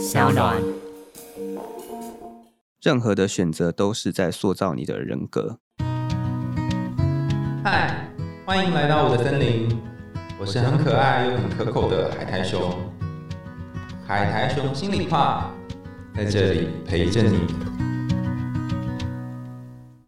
小暖。任何的选择都是在塑造你的人格。嗨，欢迎来到我的森林，我是很可爱又很可口的海苔熊。海苔熊心里话，在这里陪着你。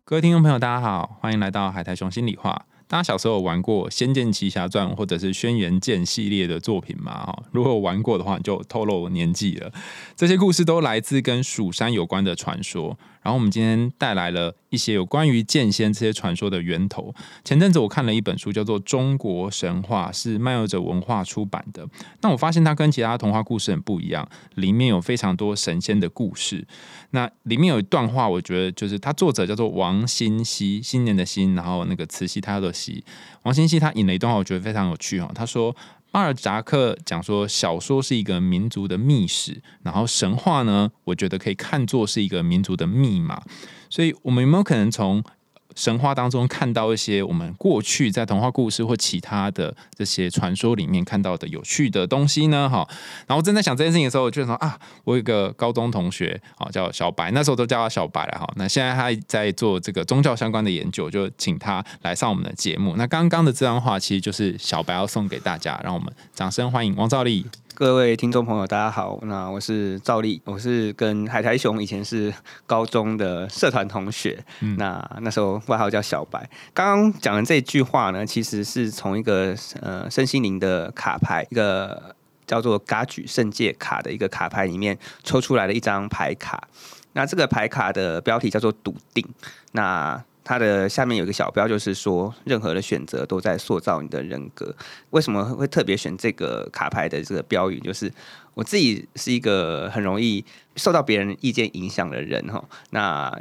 各位听众朋友，大家好，欢迎来到海苔熊心里话。大家小时候有玩过《仙剑奇侠传》或者是《轩辕剑》系列的作品吗？哈，如果有玩过的话，就透露年纪了。这些故事都来自跟蜀山有关的传说。然后我们今天带来了一些有关于剑仙这些传说的源头。前阵子我看了一本书，叫做《中国神话》，是漫游者文化出版的。那我发现它跟其他童话故事很不一样，里面有非常多神仙的故事。那里面有一段话，我觉得就是它作者叫做王新熙，新年的新，然后那个慈禧他的禧。王新熙他引了一段话，我觉得非常有趣哦。他说。阿尔扎克讲说，小说是一个民族的密史，然后神话呢，我觉得可以看作是一个民族的密码。所以，我们有没有可能从？神话当中看到一些我们过去在童话故事或其他的这些传说里面看到的有趣的东西呢？哈，然后正在想这件事情的时候，我就说啊，我有个高中同学啊，叫小白，那时候都叫他小白了哈。那现在他在做这个宗教相关的研究，就请他来上我们的节目。那刚刚的这段话其实就是小白要送给大家，让我们掌声欢迎王兆立。各位听众朋友，大家好，那我是赵丽，我是跟海苔熊以前是高中的社团同学，那那时候外号叫小白。刚刚讲的这句话呢，其实是从一个呃身心灵的卡牌，一个叫做嘎举圣界卡的一个卡牌里面抽出来的一张牌卡。那这个牌卡的标题叫做笃定。那它的下面有个小标，就是说任何的选择都在塑造你的人格。为什么会特别选这个卡牌的这个标语？就是我自己是一个很容易受到别人意见影响的人哈。那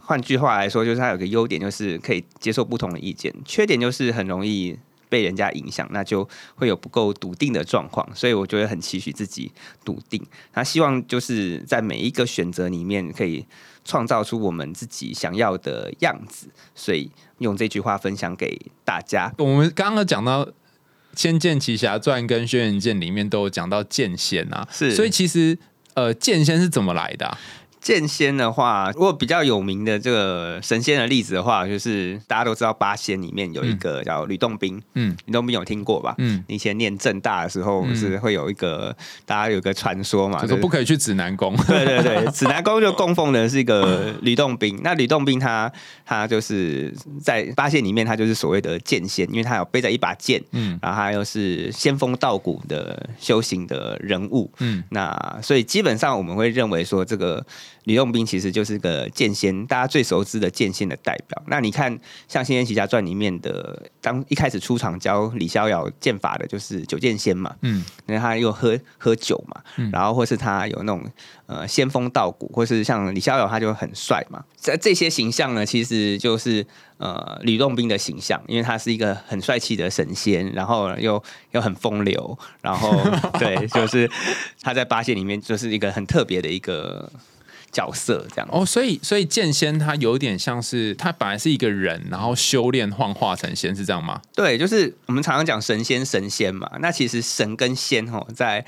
换句话来说，就是它有个优点，就是可以接受不同的意见；缺点就是很容易被人家影响，那就会有不够笃定的状况。所以我觉得很期许自己笃定。他希望就是在每一个选择里面可以。创造出我们自己想要的样子，所以用这句话分享给大家。我们刚刚讲到《仙剑奇侠传》跟《轩辕剑》里面都有讲到剑仙啊，是，所以其实呃，剑仙是怎么来的？剑仙的话，如果比较有名的这个神仙的例子的话，就是大家都知道八仙里面有一个叫吕洞宾，嗯，吕洞宾有听过吧？嗯，以前念正大的时候是会有一个大家有个传说嘛，就说不可以去指南宫，对 对对，指南宫就供奉的是一个 吕洞宾。那吕洞宾他他就是在八仙里面，他就是所谓的剑仙，因为他有背着一把剑，嗯，然后他又是仙风道骨的修行的人物，嗯，那所以基本上我们会认为说这个。吕洞宾其实就是个剑仙，大家最熟知的剑仙的代表。那你看，像《仙剑奇侠传》里面的，当一开始出场教李逍遥剑法的，就是九剑仙嘛。嗯，因为他又喝喝酒嘛，然后或是他有那种呃仙风道骨，或是像李逍遥他就很帅嘛。这这些形象呢，其实就是呃吕洞宾的形象，因为他是一个很帅气的神仙，然后又又很风流，然后 对，就是他在八仙里面就是一个很特别的一个。角色这样哦，所以所以剑仙他有点像是他本来是一个人，然后修炼幻化成仙，是这样吗？对，就是我们常常讲神仙神仙嘛。那其实神跟仙哦，在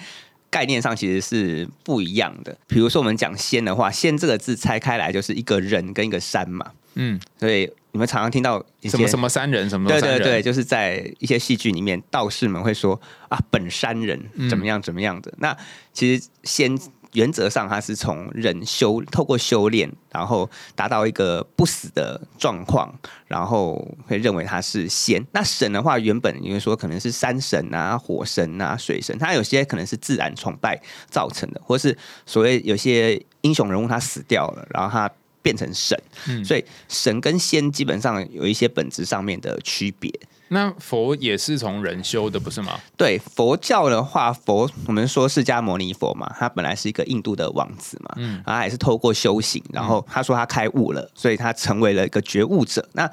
概念上其实是不一样的。比如说我们讲仙的话，仙这个字拆开来就是一个人跟一个山嘛。嗯，所以你们常常听到什么什么山人什么对对对，就是在一些戏剧里面，道士们会说啊，本山人怎么样怎么样的。那其实仙。原则上，它是从人修透过修炼，然后达到一个不死的状况，然后会认为他是仙。那神的话，原本因为说可能是山神啊、火神啊、水神，它有些可能是自然崇拜造成的，或是所谓有些英雄人物他死掉了，然后他变成神。所以神跟仙基本上有一些本质上面的区别。那佛也是从人修的，不是吗？对，佛教的话，佛我们说释迦牟尼佛嘛，他本来是一个印度的王子嘛，嗯，然后也是透过修行，然后他说他开悟了，所以他成为了一个觉悟者。那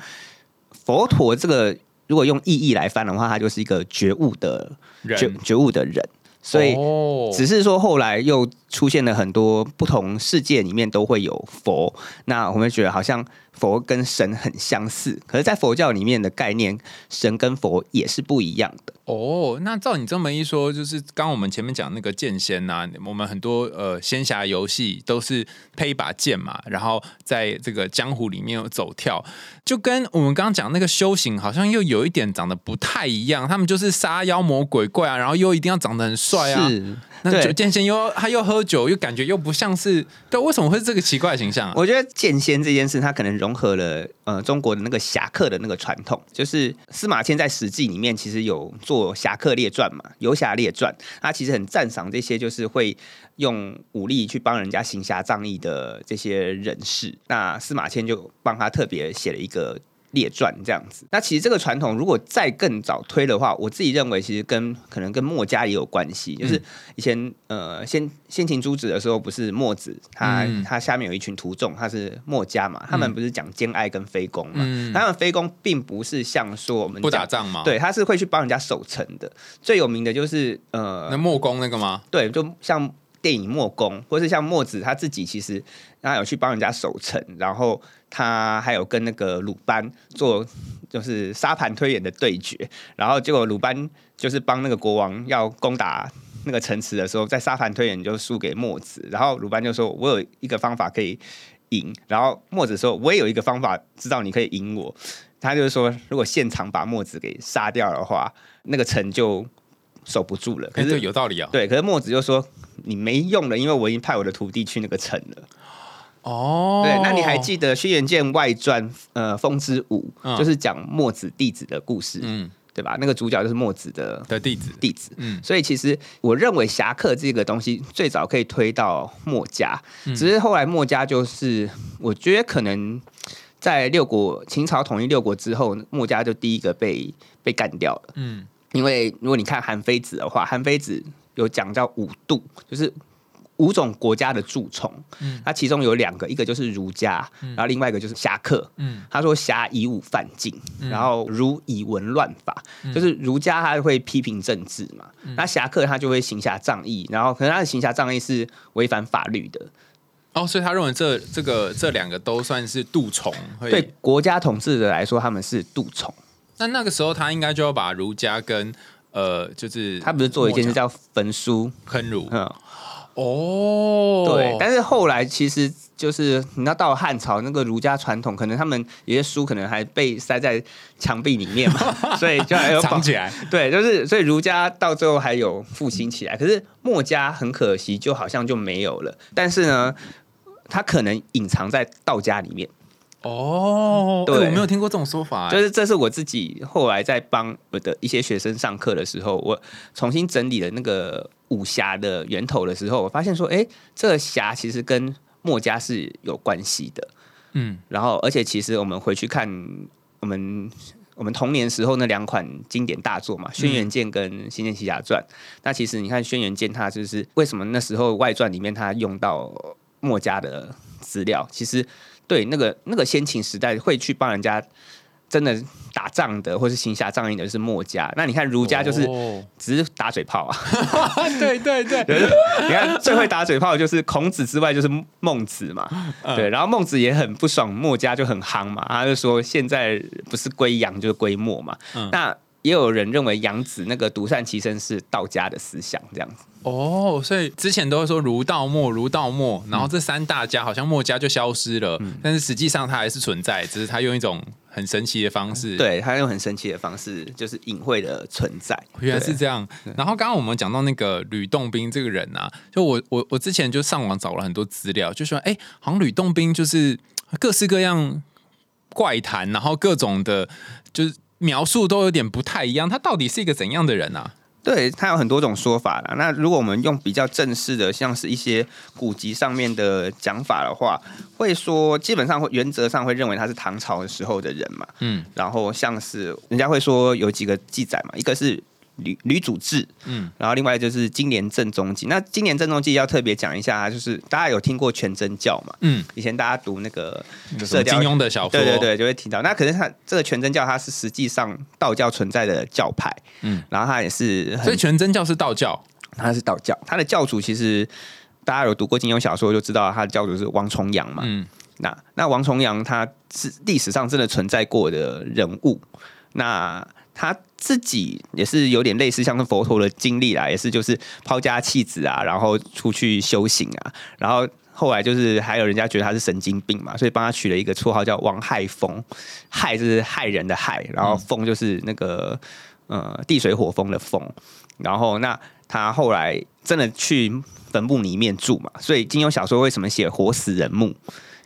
佛陀这个如果用意义来翻的话，他就是一个觉悟的觉觉悟的人。所以只是说后来又出现了很多不同世界里面都会有佛，那我们觉得好像佛跟神很相似，可是，在佛教里面的概念，神跟佛也是不一样的。哦，那照你这么一说，就是刚我们前面讲那个剑仙呐，我们很多呃仙侠游戏都是配一把剑嘛，然后在这个江湖里面走跳，就跟我们刚刚讲那个修行好像又有一点长得不太一样，他们就是杀妖魔鬼怪啊，然后又一定要长得很帅啊。是，那剑仙又他又喝酒，又感觉又不像是，对，为什么会是这个奇怪的形象啊？我觉得剑仙这件事，他可能融合了呃中国的那个侠客的那个传统，就是司马迁在《史记》里面其实有做侠客列传嘛，《游侠列传》，他其实很赞赏这些就是会用武力去帮人家行侠仗义的这些人士。那司马迁就帮他特别写了一个。列传这样子，那其实这个传统如果再更早推的话，我自己认为其实跟可能跟墨家也有关系，就是以前呃先先秦诸子的时候，不是墨子他、嗯他下面有一群徒众，他是墨家嘛，他们不是讲兼爱跟非攻嘛，嗯他们非攻并不是像说我们不打讲。仗吗？，对，他是会去帮人家守城的。最有名的就是呃那，墨公那个吗？对，就像电影《墨攻》，或是像墨子他自己，其实他有去帮人家守城，然后他还有跟那个鲁班做就是沙盘推演的对决，然后结果鲁班就是帮那个国王要攻打。那个城池的时候，在沙盘推演就输给墨子，然后鲁班就说：“我有一个方法可以赢。”然后墨子说：“我也有一个方法，知道你可以赢我。”他就是说，如果现场把墨子给杀掉的话，那个城就守不住了。可哎，是对，有道理啊。对，可是墨子就说你没用了，因为我已经派我的徒弟去那个城了。哦，对，那你还记得《轩辕剑外传》呃《风之舞》嗯就是讲墨子弟子的故事，嗯对吧？那个主角就是墨子的的弟子？弟子。嗯所以其实我认为侠客这个东西最早可以推到墨家，嗯只是后来墨家就是我觉得可能在六国秦朝统一六国之后，墨家就第一个被被干掉了。嗯因为如果你看韩非子的话，韩非子有讲叫五度，就是五种国家的蛀虫。嗯。它其中有两个，一个就是儒家，然后另外一个就是侠客。嗯。他说侠以武犯禁，然后儒以文乱法，嗯。就是儒家他会批评政治嘛，那侠客他就会行侠仗义，然后可能他的行侠仗义是违反法律的，哦，所以他认为这这个这两个都算是蠹虫。会。对国家统治者来说他们是蠹虫。那那个时候他应该就要把儒家跟呃，就是他不是做一件事叫焚书，坑儒。嗯，哦，对，但是后来其实就是你知道到了汉朝那个儒家传统，可能他们有些书可能还被塞在墙壁里面嘛，所以就还有藏起来。对，就是所以儒家到最后还有复兴起来，可是墨家很可惜，就好像就没有了。但是呢，它可能隐藏在道家里面，哦，对。哎我没有听过这种说法，就是这是我自己后来在帮我的一些学生上课的时候，我重新整理了那个武侠的源头的时候，我发现说，哎，这个侠其实跟墨家是有关系的。嗯。然后，而且其实我们回去看我们我们童年时候那两款经典大作嘛，《轩辕剑》跟《仙剑奇侠传》那其实你看《轩辕剑》，它就是为什么那时候外传里面它用到墨家的资料，其实对那个那个先秦时代会去帮人家真的打仗的，或是行侠仗义的是墨家。那你看儒家就是哦。只是打嘴炮啊，对 对对，你看最会打嘴炮的就是孔子之外就是孟子嘛，对，然后孟子也很不爽墨家就很夯嘛，他就说现在不是归杨就是归墨嘛，嗯。那也有人认为杨子那个独善其身是道家的思想这样子，哦，所以之前都会说儒道墨，儒道墨，然后这三大家好像墨家就消失了，但是实际上它还是存在，只是它用一种很神奇的方式。，对他用很神奇的方式，就是隐晦的存在，原来是对这样。然后刚刚我们讲到那个吕洞宾这个人啊，就我我我之前就上网找了很多资料，就说哎，好像吕洞宾就是各式各样怪谈，然后各种的，就是描述都有点不太一样。他到底是一个怎样的人啊？对，它有很多种说法啦。那如果我们用比较正式的，像是一些古籍上面的讲法的话，会说基本上会原则上会认为他是唐朝的时候的人嘛。嗯然后像是人家会说有几个记载嘛，一个是吕吕祖志，嗯然后另外就是今年正宗记。那今年正宗记要特别讲一下，就是大家有听过全真教嘛？嗯，以前大家读那个金庸的小说，对对对，就会提到。那可是它这个全真教，它是实际上道教存在的教派，嗯，然后它也是所以全真教是道教。它是道教，它的教主其实大家有读过金庸小说就知道，他的教主是王重阳嘛。嗯，那那王重阳他是历史上真的存在过的人物，那他自己也是有点类似像是佛陀的经历啦，也是就是抛家弃子啊，然后出去修行啊，然后后来就是还有人家觉得他是神经病嘛，所以帮他取了一个绰号叫王害风，害就是害人的害，然后风就是那个呃地水火风的风，然后那他后来真的去坟墓里面住嘛，所以金庸小说为什么写活死人墓？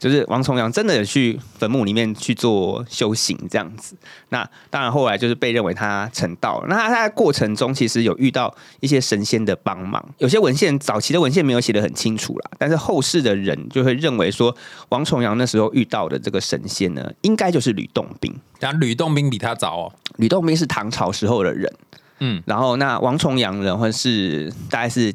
就是王重阳真的有去坟墓里面去做修行这样子。那当然后来就是被认为他成道了。那他在过程中其实有遇到一些神仙的帮忙，有些文献早期的文献没有写的很清楚啦，但是后世的人就会认为说王重阳那时候遇到的这个神仙呢，应该就是吕洞宾。讲吕洞宾比他早哦。吕洞宾是唐朝时候的人，嗯，然后那王重阳人或是大概是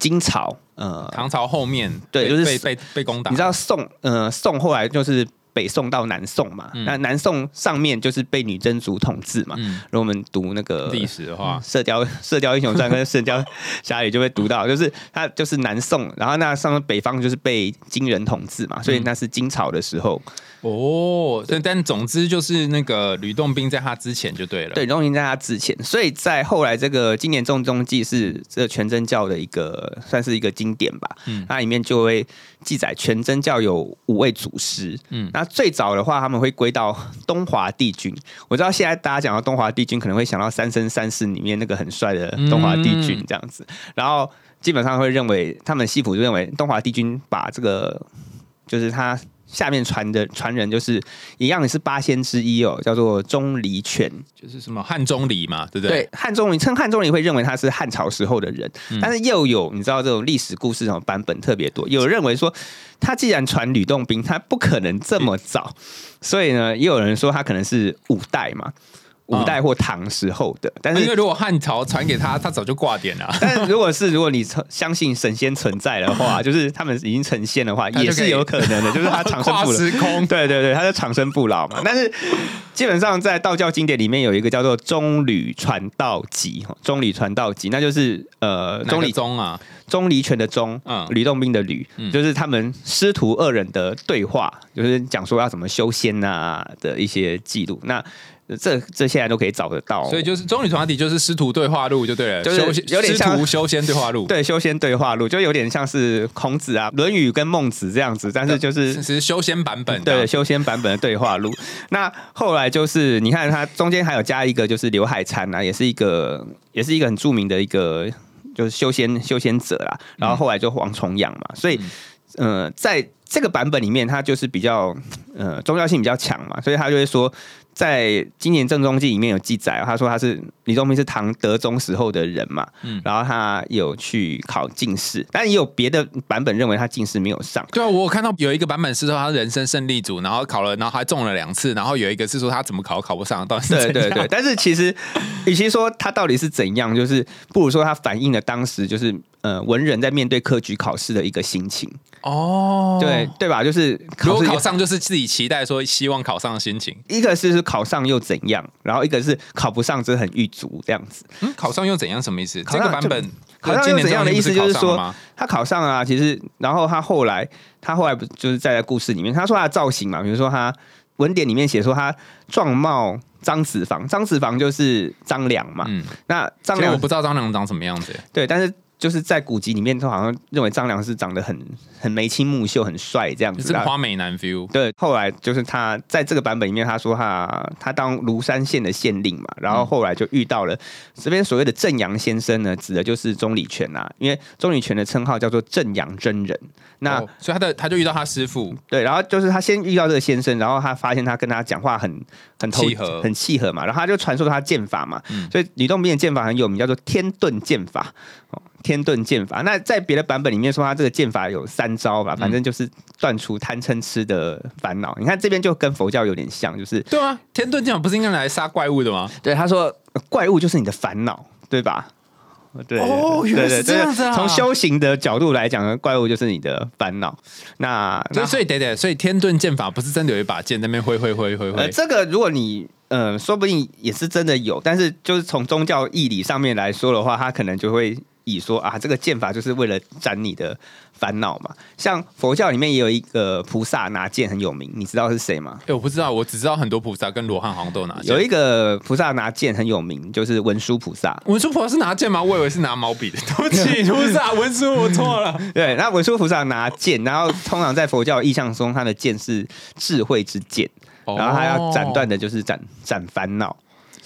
金朝。呃，唐朝后面对，就是被被被攻打。你知道宋呃宋后来就是北宋到南宋嘛，那南宋上面就是被女真族统治嘛。如果我们读那个历史的话，《射雕射雕英雄传》跟《射雕侠侣》就会读到，就是他就是南宋，然后那上面北方就是被金人统治嘛，所以那是金朝的时候。哦，但但总之就是那个吕洞宾在他之前就对了，对，吕洞宾在他之前，所以在后来这个《今年重中记》是这全真教的一个算是一个经典吧，嗯，那里面就会记载全真教有五位祖师，嗯，那最早的话他们会归到东华帝君，我知道现在大家讲到东华帝君可能会想到《三生三世》里面那个很帅的东华帝君这样子，然后基本上会认为他们西普就认为东华帝君把这个就是他。下面传的传人就是一样，也是八仙之一哦，叫做钟离权，就是什么汉钟离嘛，对不对？对，汉钟离称汉钟离会认为他是汉朝时候的人，但是又有你知道这种历史故事这种版本特别多，有认为说他既然传吕洞宾，他不可能这么早，所以呢，也有人说他可能是五代嘛。五代或唐时候的，但是因为如果汉朝传给他，他早就挂点了。但是如果是如果你相信神仙存在的话，就是他们已经成仙的话，也是有可能的。就是他长生不老，时空，对对对，他是长生不老嘛。但是基本上在道教经典里面有一个叫做《中吕传道集》哈，《中吕传道集》，那就是呃，钟离宗啊，钟离权的钟，嗯，吕洞宾的吕，就是他们师徒二人的对话，就是讲说要怎么修仙啊的一些记录。那这这现在都可以找得到，所以就是中女团体就是师徒对话录就对了，就是有点像修仙对话录，对修仙对话录就有点像是孔子啊、论语跟孟子这样子，但是就是其实修仙版本，对修仙版本的对话录。那后来就是你看它中间还有加一个就是刘海禅啊，也是一个也是一个很著名的一个就是修仙修仙者啦。然后后来就王重阳嘛，所以呃在这个版本里面，它就是比较呃宗教性比较强嘛，所以他就会说。在今年正中记里面有记载，他说他是李宗明是唐德宗时候的人嘛，嗯，然后他有去考进士，但也有别的版本认为他进士没有上。对啊，我看到有一个版本是说他人生胜利组，然后考了，然后还中了两次，然后有一个是说他怎么考考不上，到底是对对。但是其实，与其说他到底是怎样，就是不如说他反映了当时就是呃文人在面对科举考试的一个心情。哦，对对吧？就是如果考上，就是自己期待说希望考上的心情。一个是是考上又怎样，然后一个是考不上，就很郁卒这样子。嗯，考上又怎样？什么意思？这个版本考上又怎样的意思？就是说他考上啊，其实然后他后来他后来不就是在故事里面，他说他的造型嘛，比如说他文典里面写说他状貌张子房，张子房就是张良嘛。嗯，那张良我不知道张良长什么样子。对，但是。就是在古籍里面，都好像认为张良是长得很很眉清目秀、很帅这样子，是花美男 feel。对，后来就是他在这个版本里面，他说他他当庐山县的县令嘛，然后后来就遇到了这边所谓的正阳先生呢，指的就是钟礼权呐，因为钟礼权的称号叫做正阳真人。那所以他的他就遇到他师傅，对，然后就是他先遇到这个先生，然后他发现他跟他讲话很很契合，很契合嘛，然后他就传授他剑法嘛，所以吕洞宾的剑法很有名，叫做天遁剑法。天遁剑法，那在别的版本里面说，他这个剑法有三招吧，反正就是断除贪嗔痴的烦恼。你看这边就跟佛教有点像，就是对啊，天遁剑法不是应该来杀怪物的吗？对，他说怪物就是你的烦恼，对吧？对哦，原来是这样子啊。从修行的角度来讲，怪物就是你的烦恼。那所以得得，所以天遁剑法不是真的有一把剑在那边挥挥挥挥挥。这个如果你嗯，说不定也是真的有，但是就是从宗教义理上面来说的话，他可能就会。以说啊，这个剑法就是为了斩你的烦恼嘛。像佛教里面也有一个菩萨拿剑很有名，你知道是谁吗？哎，我不知道，我只知道很多菩萨跟罗汉好像都拿剑。有一个菩萨拿剑很有名，就是文殊菩萨。文殊菩萨是拿剑吗？我以为是拿毛笔的。对不起，菩萨文殊，我错了。对，那文殊菩萨拿剑，然后通常在佛教意象中，他的剑是智慧之剑，然后他要斩断的就是斩斩烦恼。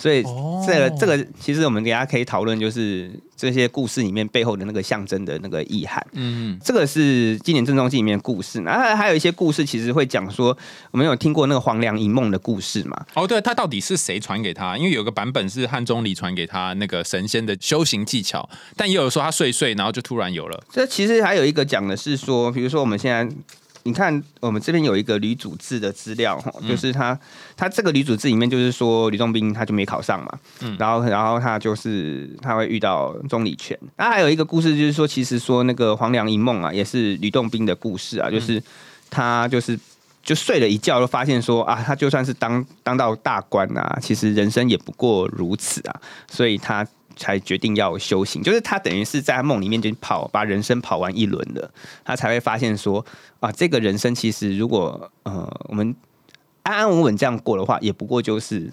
所以这个这个，其实我们大家可以讨论，就是这些故事里面背后的那个象征的那个意涵。嗯，这个是《今年正中记》里面的故事。然后还有一些故事，其实会讲说，我们有听过那个黄粱一梦的故事嘛？哦，对，他到底是谁传给他？因为有个版本是汉钟离传给他那个神仙的修行技巧，但也有说他睡睡，然后就突然有了。这其实还有一个讲的是说，比如说我们现在。你看，我们这边有一个吕祖志的资料哈，就是他他这个吕祖志里面就是说吕洞宾他就没考上嘛，嗯，然后然后他就是他会遇到钟礼权。那还有一个故事就是说，其实说那个黄粱一梦啊，也是吕洞宾的故事啊，就是他就是就睡了一觉，就发现说啊，他就算是当当到大官啊，其实人生也不过如此啊，所以他。才决定要修行，就是他等于是在梦里面就跑，把人生跑完一轮了，他才会发现说啊，这个人生其实如果呃我们安安稳稳这样过的话，也不过就是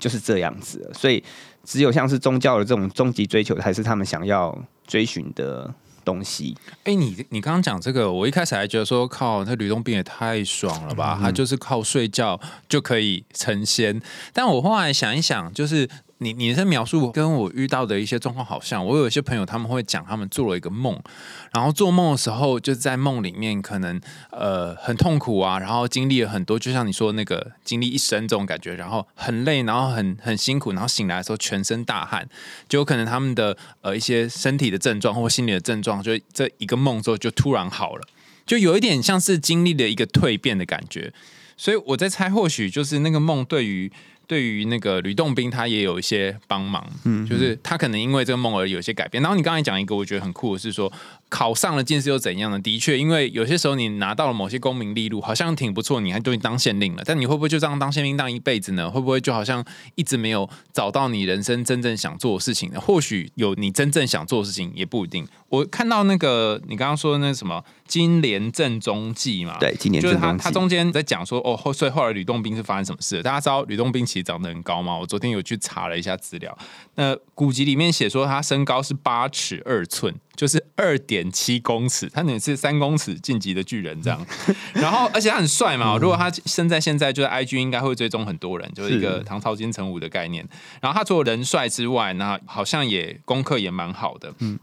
就是这样子。所以只有像是宗教的这种终极追求，才是他们想要追寻的东西。哎，你你刚刚讲这个，我一开始还觉得说靠，那吕洞宾也太爽了吧，他就是靠睡觉就可以成仙。但我后来想一想，就是。你你的描述跟我遇到的一些状况好像，我有一些朋友他们会讲，他们做了一个梦，然后做梦的时候就在梦里面可能呃很痛苦啊，然后经历了很多，就像你说那个经历一生这种感觉，然后很累，然后很很辛苦，然后醒来的时候全身大汗，就有可能他们的呃一些身体的症状或心理的症状，就这一个梦之后就突然好了，就有一点像是经历了一个蜕变的感觉，所以我在猜，或许就是那个梦对于。对于那个吕洞宾，他也有一些帮忙，嗯，就是他可能因为这个梦而有些改变。然后你刚才讲一个，我觉得很酷的是说。考上了进士又怎样呢？的确，因为有些时候你拿到了某些功名利禄，好像挺不错，你还对当县令了。但你会不会就这样当县令当一辈子呢？会不会就好像一直没有找到你人生真正想做的事情呢？或许有你真正想做的事情，也不一定。我看到那个你刚刚说的那什么《金莲正中记》嘛，对，金莲就是他他中间在讲说哦，后所以后来吕洞宾是发生什么事？大家知道吕洞宾其实长得很高吗？我昨天有去查了一下资料，那古籍里面写说他身高是八尺二寸。就是二点七公尺，他等于是三公尺晋级的巨人这样。然后，而且他很帅嘛。如果他生在现在，就是 IG 应该会追踪很多人，就是一个唐朝金城武的概念。然后他除了人帅之外，那好像也功课也蛮好的。嗯。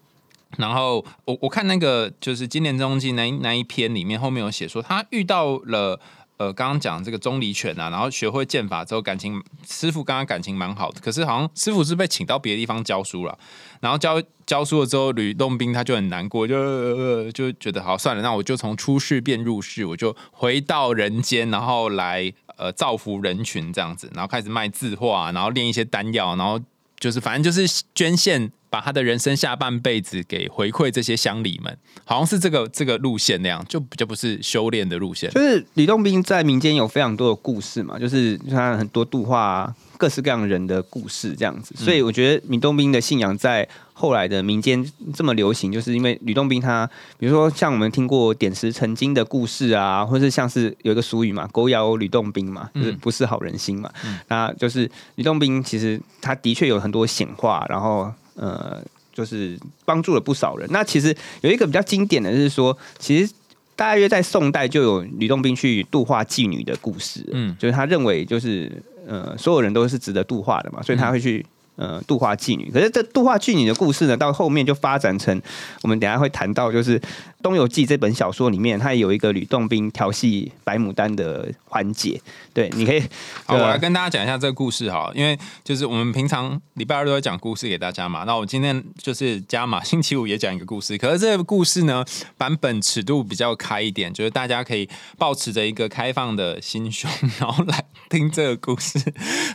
然后我我看那个就是《今年中记》那那一篇里面，后面有写说他遇到了。呃，刚刚讲这个钟离权啊，然后学会剑法之后，感情师傅跟他感情蛮好的。可是好像师傅是被请到别的地方教书了，然后教教书了之后，吕洞宾他就很难过，就就觉得好算了，那我就从出世变入世，我就回到人间，然后来呃造福人群这样子，然后开始卖字画，然后练一些丹药，然后就是反正就是捐献。把他的人生下半辈子给回馈这些乡里们，好像是这个这个路线那样，就比较不是修炼的路线。就是吕洞宾在民间有非常多的故事嘛，就是他很多度化各式各样人的故事这样子。所以我觉得吕洞宾的信仰在后来的民间这么流行，就是因为吕洞宾他，比如说像我们听过点石成金的故事啊，或是像是有一个俗语嘛，“狗咬吕洞宾”嘛，就是不是好人心嘛。那就是吕洞宾其实他的确有很多显化，然后。呃，就是帮助了不少人。那其实有一个比较经典的是说，其实大约在宋代就有吕洞宾去度化妓女的故事。嗯，就是他认为就是呃，所有人都是值得度化的嘛，所以他会去。呃，度化妓女，可是这度化妓女的故事呢，到后面就发展成我们等下会谈到，就是《东游记》这本小说里面，它有一个吕洞宾调戏白牡丹的环节。对，你可以，好，我来跟大家讲一下这个故事哈，因为就是我们平常礼拜二都会讲故事给大家嘛，那我今天就是加码，星期五也讲一个故事，可是这个故事呢，版本尺度比较开一点，就是大家可以保持着一个开放的心胸，然后来听这个故事，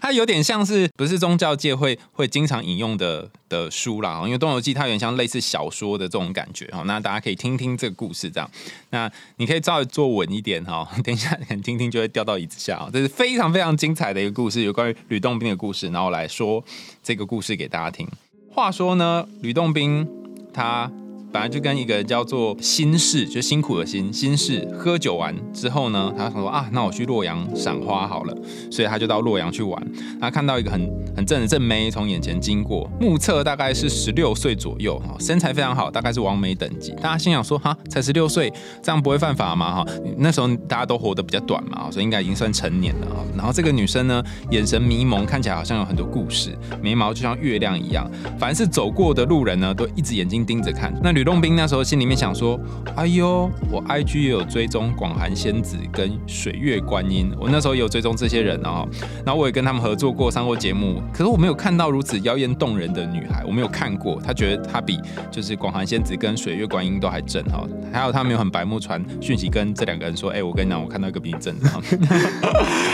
它有点像是不是宗教界会。会经常引用的的书啦，因为《东游记》它有点像类似小说的这种感觉哈，那大家可以听听这个故事，这样，那你可以稍微坐稳一点哈，等一下可能听听就会掉到椅子下，这是非常非常精彩的一个故事，有关于吕洞宾的故事，然后来说这个故事给大家听。话说呢，吕洞宾。他。本来就跟一个叫做心事，就辛苦的心心事，喝酒完之后呢，他想说啊，那我去洛阳赏花好了，所以他就到洛阳去玩。他看到一个很很正的正妹从眼前经过，目测大概是十六岁左右，哈，身材非常好，大概是完美等级。大家心想说，哈，才十六岁，这样不会犯法吗？哈，那时候大家都活得比较短嘛，所以应该已经算成年了。然后这个女生呢，眼神迷蒙，看起来好像有很多故事，眉毛就像月亮一样。凡 是走过的路人呢，都一直眼睛盯着看。那吕洞宾那时候心里面想说：“哎呦，我 IG 也有追踪广寒仙子跟水月观音，我那时候也有追踪这些人哦。然后我也跟他们合作过，上过节目。可是我没有看到如此妖艳动人的女孩，我没有看过。他觉得他比就是广寒仙子跟水月观音都还正哈。还有他没有很白目传讯息跟这两个人说：哎，我跟你讲，我看到一个比你正的。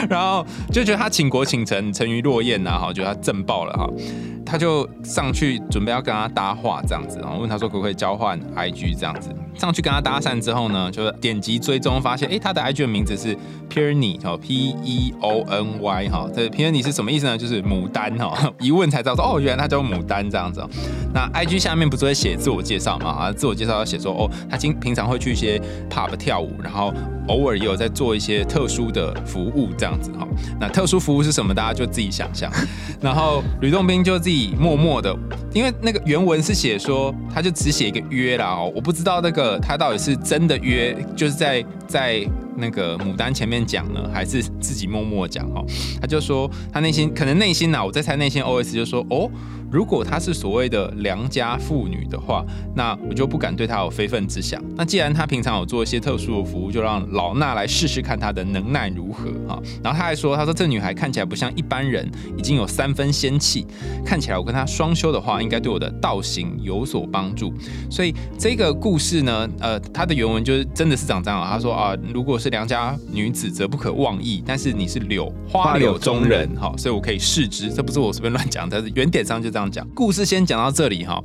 然后就觉得他倾国倾城，沉鱼落雁呐哈，觉得他正爆了哈。他就上去准备要跟他搭话这样子，然后问他说可不可以教换。” IG 这样子上去跟他搭讪之后呢，就是点击追踪，发现哎，他的 IG 的名字是 Peony 哦，P E O N Y 哈，这 Peony 是什么意思呢？就是牡丹哈。一问才知道说哦，原来他叫牡丹这样子。那 IG 下面不是会写自我介绍嘛？啊，自我介绍要写说哦，他今平常会去一些 pub 跳舞，然后偶尔也有在做一些特殊的服务这样子哈。那特殊服务是什么？大家就自己想象。然后吕洞宾就自己默默的，因为那个原文是写说，他就只写一个约啦。哦，我不知道那个他到底是真的约，就是在在那个牡丹前面讲呢，还是自己默默讲哦。他就说他内心可能内心呐，我在猜内心 OS 就说哦。如果她是所谓的良家妇女的话，那我就不敢对她有非分之想。那既然她平常有做一些特殊的服务，就让老衲来试试看她的能耐如何啊。然后他还说，他说这女孩看起来不像一般人，已经有三分仙气，看起来我跟她双修的话，应该对我的道行有所帮助。所以这个故事呢，呃，它的原文就是真的是长这样。他说啊，如果是良家女子，则不可妄议。但是你是柳花柳中人，哈，所以我可以试之。这不是我随便乱讲，但是原点上就这样。讲故事先讲到这里哈，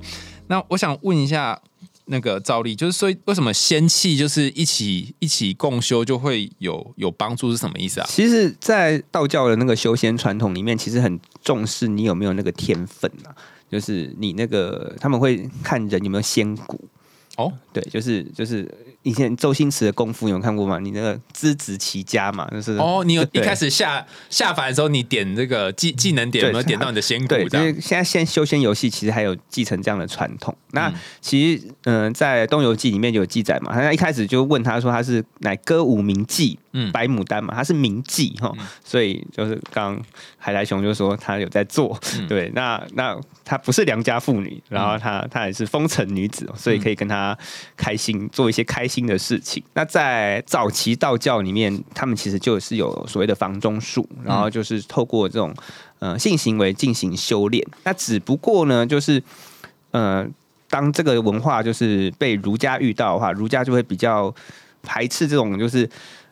那我想问一下那个赵丽，就是说为什么仙气就是一起一起共修就会有有帮助是什么意思啊？其实，在道教的那个修仙传统里面，其实很重视你有没有那个天分啊，就是你那个他们会看人有没有仙骨哦，对，就是就是。以前周星驰的功夫你有看过吗？你那个资质齐家嘛，就是哦，你有一开始下下凡的时候，你点这个技技能点有没有点到你的仙骨？对，就是现在先修仙游戏，其实还有继承这样的传统。那其实嗯，在《东游记》里面有记载嘛，他一开始就问他说他是乃歌舞名妓，嗯，白牡丹嘛，它是名妓哈，所以就是刚海来熊就说他有在做，对，那那他不是良家妇女，然后他他也是风尘女子，所以可以跟他开心做一些开。心的事情。那在早期道教里面，他们其实就是有所谓的房中术，然后就是透过这种呃性行为进行修炼。那只不过呢，就是呃，当这个文化就是被儒家遇到的话，儒家就会比较排斥这种就是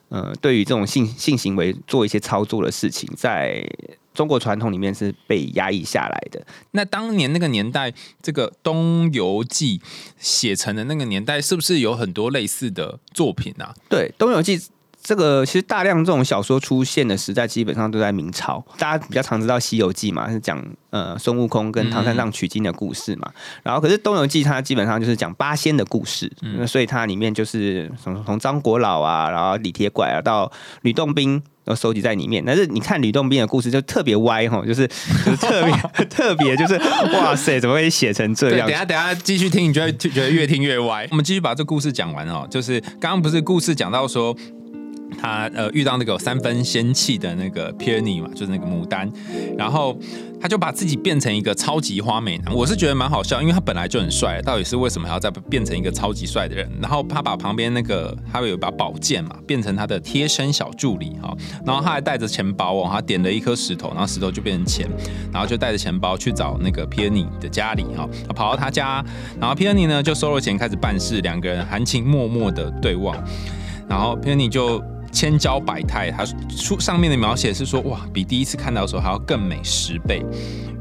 呃，对于这种性性行为做一些操作的事情，在。中国传统里面是被压抑下来的。那当年那个年代，这个《东游记》写成的那个年代，是不是有很多类似的作品啊？对，《东游记》。这个其实大量这种小说出现的时代，基本上都在明朝。大家比较常知道《西游记》嘛，是讲呃孙悟空跟唐三藏取经的故事嘛。然后可是《东游记》它基本上就是讲八仙的故事，所以它里面就是从从张国老啊，然后李铁拐啊，到吕洞宾都收集在里面。但是你看吕洞宾的故事就特别歪哈，就是 就是特别特别就是哇塞，怎么会写成这样？等下等下继续听，你觉得觉得越听越歪。我们继续把这故事讲完哦。就是刚刚不是故事讲到说。他呃遇到那个三分仙气的那个 Peony 嘛，就是那个牡丹，然后他就把自己变成一个超级花美男。我是觉得蛮好笑，因为他本来就很帅，到底是为什么还要再变成一个超级帅的人？然后他把旁边那个他有一把宝剑嘛，变成他的贴身小助理哈。然后他还带着钱包哦，他点了一颗石头，然后石头就变成钱，然后就带着钱包去找那个 Peony 的家里哈。跑到他家，然后 Peony 呢就收了钱开始办事，两个人含情脉脉的对望，然后 Peony 就。千娇百态，他书上面的描写是说，哇，比第一次看到的时候还要更美十倍。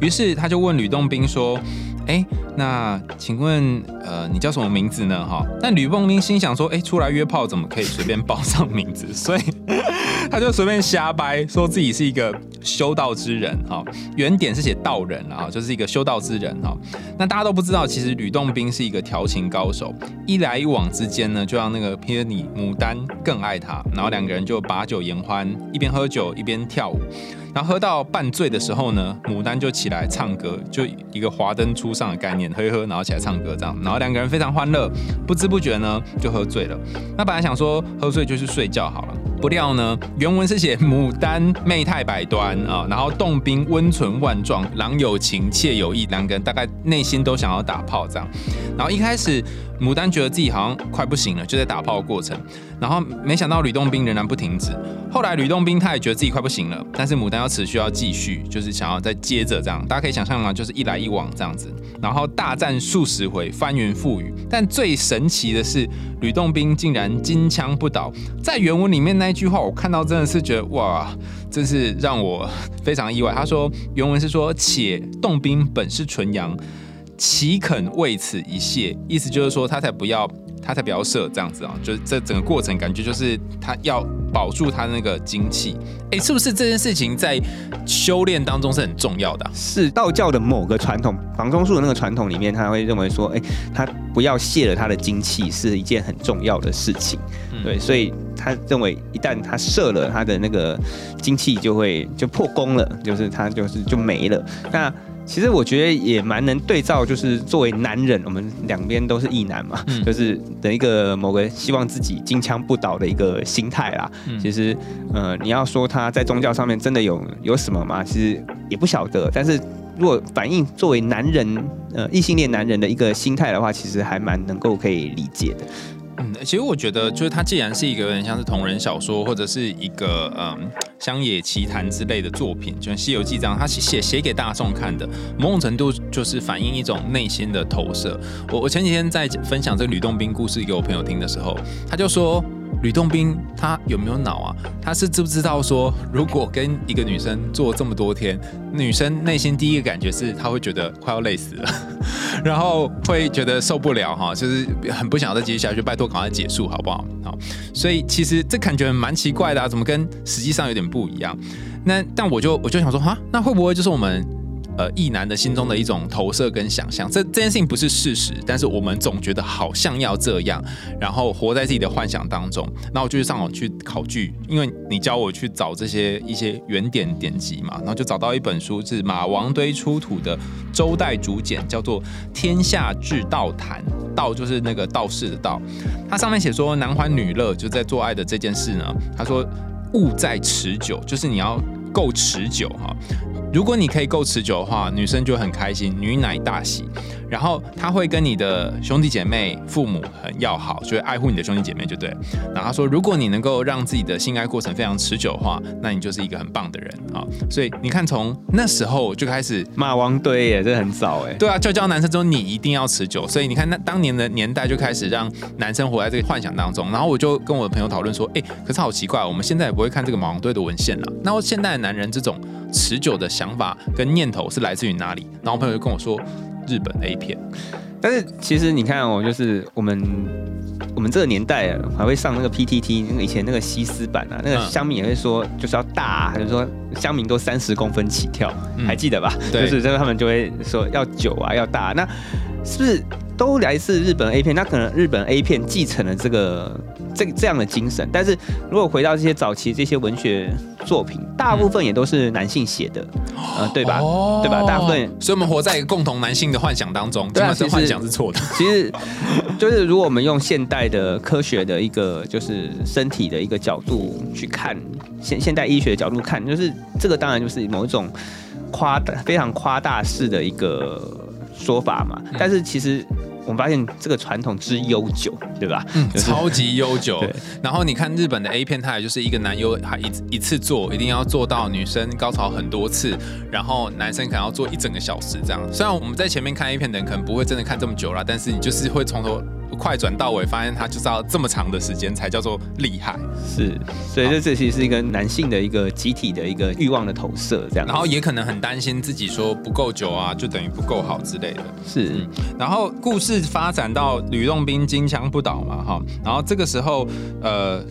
于是他就问吕洞宾说：“哎，那请问，呃，你叫什么名字呢？哈，但吕洞宾心想说，哎，出来约炮怎么可以随便报上名字？所以 他就随便瞎掰，说自己是一个修道之人。哈，原点是写道人啊，就是一个修道之人。哈，那大家都不知道，其实吕洞宾是一个调情高手，一来一往之间呢，就让那个偏你牡丹更爱他，然后两个人就把酒言欢，一边喝酒一边跳舞。然后喝到半醉的时候呢，牡丹就起来唱歌，就一个华灯初上的概念，喝一喝，然后起来唱歌这样，然后两个人非常欢乐，不知不觉呢就喝醉了。那本来想说喝醉就去睡觉好了，不料呢原文是写牡丹媚态百端啊，然后洞宾温存万状，郎有情妾有意，两个人大概内心都想要打炮这样。然后一开始牡丹觉得自己好像快不行了，就在打炮的过程。然后没想到吕洞宾仍然不停止。后来吕洞宾他也觉得自己快不行了，但是牡丹要持续要继续，就是想要再接着这样。大家可以想象嘛，就是一来一往这样子。然后大战数十回，翻云覆雨。但最神奇的是，吕洞宾竟然金枪不倒。在原文里面那一句话，我看到真的是觉得哇，真是让我非常意外。他说原文是说：“且洞宾本是纯阳，岂肯为此一谢？”意思就是说他才不要。他才不要射这样子啊，就是这整个过程感觉就是他要保住他那个精气，哎，是不是这件事情在修炼当中是很重要的？是道教的某个传统，房中术的那个传统里面，他会认为说，哎，他不要泄了他的精气是一件很重要的事情，对，所以他认为一旦他射了他的那个精气就会就破功了，就是他就是就没了。那其实我觉得也蛮能对照，就是作为男人，我们两边都是异男嘛，就是的一个某个希望自己金枪不倒的一个心态啦。其实，呃，你要说他在宗教上面真的有有什么吗？其实也不晓得。但是如果反映作为男人，呃，异性恋男人的一个心态的话，其实还蛮能够可以理解的。嗯，其实我觉得，就是它既然是一个有点像是同人小说，或者是一个嗯乡野奇谈之类的作品，就像《西游记》这样，它写写给大众看的，某种程度就是反映一种内心的投射。我我前几天在分享这个吕洞宾故事给我朋友听的时候，他就说。吕洞宾他有没有脑啊？他是知不知道说，如果跟一个女生做这么多天，女生内心第一个感觉是，她会觉得快要累死了，然后会觉得受不了哈，就是很不想再继续下去，拜托赶快结束好不好？好，所以其实这感觉蛮奇怪的啊，怎么跟实际上有点不一样？那但我就我就想说哈，那会不会就是我们？呃，异男的心中的一种投射跟想象，这这件事情不是事实，但是我们总觉得好像要这样，然后活在自己的幻想当中。那我就去上网去考据，因为你教我去找这些一些原点典籍嘛，然后就找到一本书是马王堆出土的周代竹简，叫做《天下至道谈》，道就是那个道士的道。它上面写说，男欢女乐就在做爱的这件事呢，他说物在持久，就是你要够持久哈。如果你可以够持久的话，女生就很开心，女奶大喜。然后他会跟你的兄弟姐妹、父母很要好，就会爱护你的兄弟姐妹，就对。然后她说，如果你能够让自己的性爱过程非常持久的话，那你就是一个很棒的人啊。所以你看，从那时候就开始马王堆耶，这很早哎。对啊，就教男生说你一定要持久。所以你看，那当年的年代就开始让男生活在这个幻想当中。然后我就跟我的朋友讨论说，哎，可是好奇怪，我们现在也不会看这个马王堆的文献了。那现代的男人这种。持久的想法跟念头是来自于哪里？然后朋友就跟我说，日本 A 片。但是其实你看哦，就是我们我们这个年代啊，还会上那个 PTT，那个以前那个西斯版啊，那个乡民也会说，就是要大，就是说乡民都三十公分起跳，还记得吧？就是这个他们就会说要久啊，要大。那是不是都来自日本 A 片？那可能日本 A 片继承了这个。这这样的精神，但是如果回到这些早期这些文学作品，大部分也都是男性写的，呃，对吧？对吧？大部分，所以我们活在一个共同男性的幻想当中，对啊，这幻想是错的。其实，就是如果我们用现代的科学的一个就是身体的一个角度去看，现现代医学的角度看，就是这个当然就是某一种夸大、非常夸大式的一个说法嘛。但是其实。我们发现这个传统之悠久，对吧？嗯，超级悠久。然后你看日本的 A 片，它也就是一个男优还一一次做，一定要做到女生高潮很多次，然后男生可能要做一整个小时这样。虽然我们在前面看 A 片的人可能不会真的看这么久了，但是你就是会从头快转到尾，发现他就是要这么长的时间才叫做厉害。是，所以这这其实是一个男性的一个集体的一个欲望的投射，这样。然后也可能很担心自己说不够久啊，就等于不够好之类的。是，嗯然后故事发展到吕洞宾金枪不倒嘛，哈，然后这个时候，呃。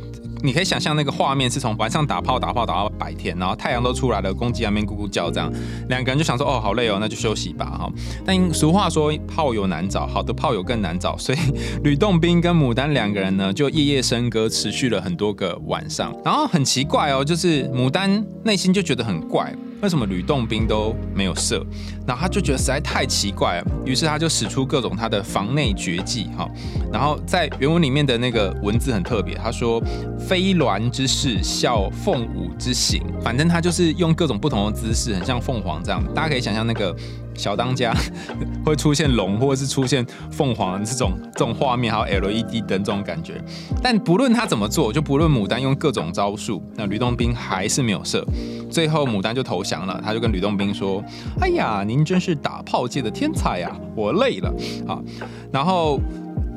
你可以想象那个画面是从晚上打炮打炮打到白天，然后太阳都出来了，公鸡那边咕咕叫，这样两个人就想说哦好累哦，那就休息吧哈。但俗话说炮友难找，好的炮友更难找，所以吕洞宾跟牡丹两个人呢就夜夜笙歌，持续了很多个晚上。然后很奇怪哦，就是牡丹内心就觉得很怪。为什么吕洞宾都没有射？然后他就觉得实在太奇怪了，于是他就使出各种他的房内绝技哈。然后在原文里面的那个文字很特别，他说飞鸾之势，效凤舞之形，反正他就是用各种不同的姿势，很像凤凰这样。大家可以想象那个。小当家 会出现龙，或者是出现凤凰这种这种画面，还有 LED 灯这种感觉。但不论他怎么做，就不论牡丹用各种招数，那吕洞宾还是没有射。最后牡丹就投降了，他就跟吕洞宾说：“哎呀，您真是打炮界的天才呀，我累了啊。”然后。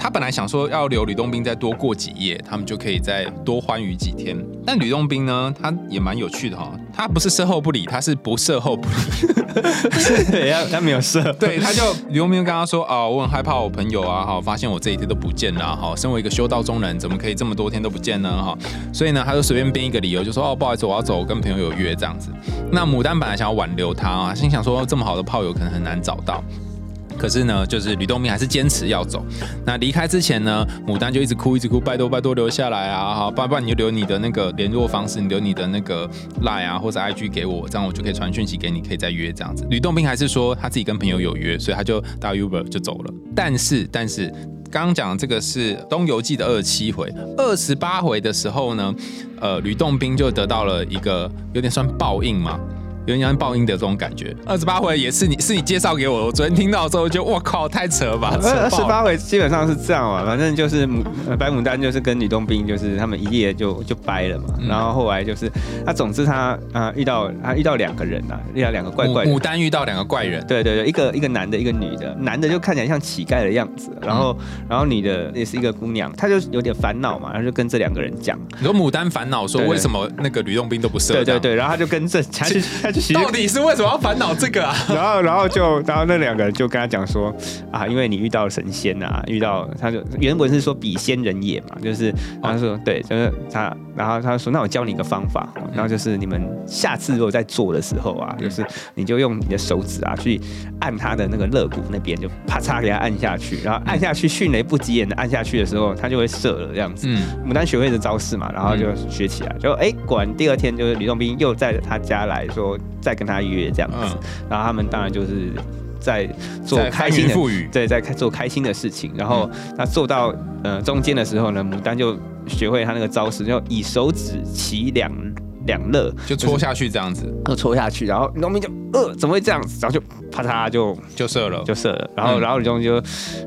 他本来想说要留吕洞宾再多过几夜，他们就可以再多欢愉几天。但吕洞宾呢，他也蛮有趣的哈，他不是事后不理，他是不事后不理。对他，他没有事。对，他就吕洞宾跟他说啊，我很害怕我朋友啊，哈，发现我这一天都不见了，哈，身为一个修道中人，怎么可以这么多天都不见呢？哈，所以呢，他就随便编一个理由，就说哦，不好意思，我要走，跟朋友有约这样子。那牡丹本来想要挽留他啊，心想说这么好的炮友可能很难找到。可是呢，就是吕洞宾还是坚持要走。那离开之前呢，牡丹就一直哭，一直哭，拜托拜托留下来啊！好，不然你就留你的那个联络方式，你留你的那个 line 啊或者 IG 给我，这样我就可以传讯息给你，可以再约这样子。吕洞宾还是说他自己跟朋友有约，所以他就打 Uber 就走了。但是，但是刚刚讲这个是《东游记》的二十七回，二十八回的时候呢，呃，吕洞宾就得到了一个有点算报应嘛。有点像报应的这种感觉。二十八回也是你是你介绍给我，我昨天听到之后就我靠，太扯了吧！二十八回基本上是这样嘛，反正就是白牡丹就是跟吕洞宾就是他们一夜就就掰了嘛。然后后来就是他总之他啊遇到他遇到两个人啊，遇到两个怪怪。牡丹遇到两个怪人，对对对，一个一个男的，一个女的。男的就看起来像乞丐的样子，然后然后女的也是一个姑娘，她就有点烦恼嘛，然后就跟这两个人讲。你说牡丹烦恼说为什么那个吕洞宾都不射？对对对，然后他就跟这他就他就。到底是为什么要烦恼这个啊？然后，然后就，然后那两个人就跟他讲说啊，因为你遇到神仙啊，遇到他就原文是说比仙人也嘛，就是他说对，就是他，然后他说那我教你一个方法，然后就是你们下次如果在做的时候啊，就是你就用你的手指啊去按他的那个肋骨那边，就啪嚓给他按下去，然后按下去迅雷不及掩的按下去的时候，他就会射了这样子。嗯，牡丹学会的招式嘛，然后就学起来，就哎，果然第二天就是吕洞宾又在他家来说再跟。他约这样子，然后他们当然就是在做开心的，对，在做开心的事情。然后他做到呃中间的时候呢，牡丹就学会他那个招式，就以手指起两。两肋就戳下去这样子，就戳下去，然后农民就呃怎么会这样子，然后就啪嚓就就射了，就射了，然后然后李忠就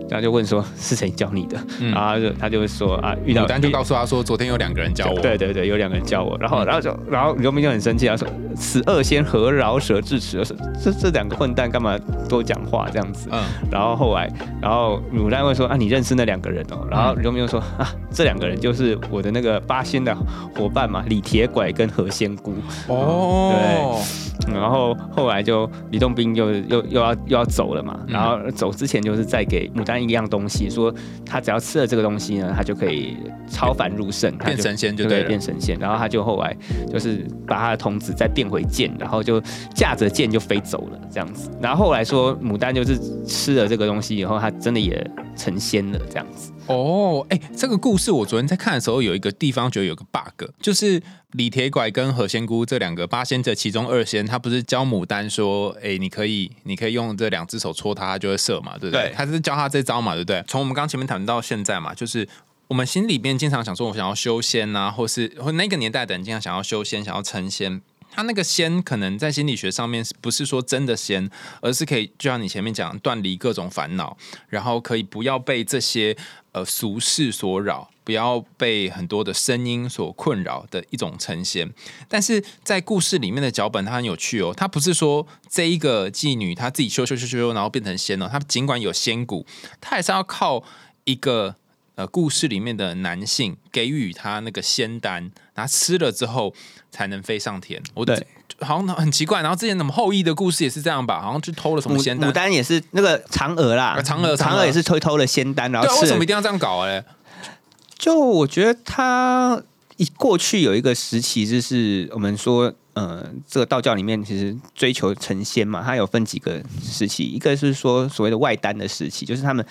然后就问说是谁教你的，然后就他就会说啊遇到牡丹就告诉他说昨天有两个人教我，对对对有两个人教我，然后然后就然后李忠明就很生气他说此二仙何饶舌至此，这这两个混蛋干嘛多讲话这样子，嗯，然后后来然后牡丹会说啊你认识那两个人哦，然后李忠明就说啊这两个人就是我的那个八仙的伙伴嘛李铁拐跟何。仙姑哦，对，然后后来就李洞宾又又又要又要走了嘛，然后走之前就是再给牡丹一样东西，说他只要吃了这个东西呢，他就可以超凡入圣，变神仙就对，变神仙。然后他就后来就是把他的童子再变回剑，然后就驾着剑就飞走了这样子。然后后来说牡丹就是吃了这个东西以后，他真的也成仙了这样子。哦，哎，这个故事我昨天在看的时候，有一个地方觉得有个 bug，就是李铁拐跟何仙姑这两个八仙者其中二仙，他不是教牡丹说，哎，你可以，你可以用这两只手戳他，他就会射嘛，对不对？他是教他这招嘛，对不对？从我们刚前面谈到现在嘛，就是我们心里边经常想说，我想要修仙啊，或是或那个年代的人经常想要修仙，想要成仙。他那个仙可能在心理学上面不是说真的仙，而是可以就像你前面讲，断离各种烦恼，然后可以不要被这些呃俗世所扰，不要被很多的声音所困扰的一种成仙。但是在故事里面的脚本它很有趣哦，它不是说这一个妓女她自己修修修修，然后变成仙了，她尽管有仙骨，她还是要靠一个。呃故事里面的男性给予他那个仙丹，然后吃了之后才能飞上天。我对好像很奇怪。然后之前什么后羿的故事也是这样吧？好像去偷了什么仙丹牡。丹也是那个嫦娥啦，啊嫦娥嫦娥也是偷偷了仙丹，然后对啊，为什么一定要这样搞啊嘞？就我觉得他一过去有一个时期，就是我们说，呃，这个道教里面其实追求成仙嘛，它有分几个时期，一个是说所谓的外丹的时期，就是他们。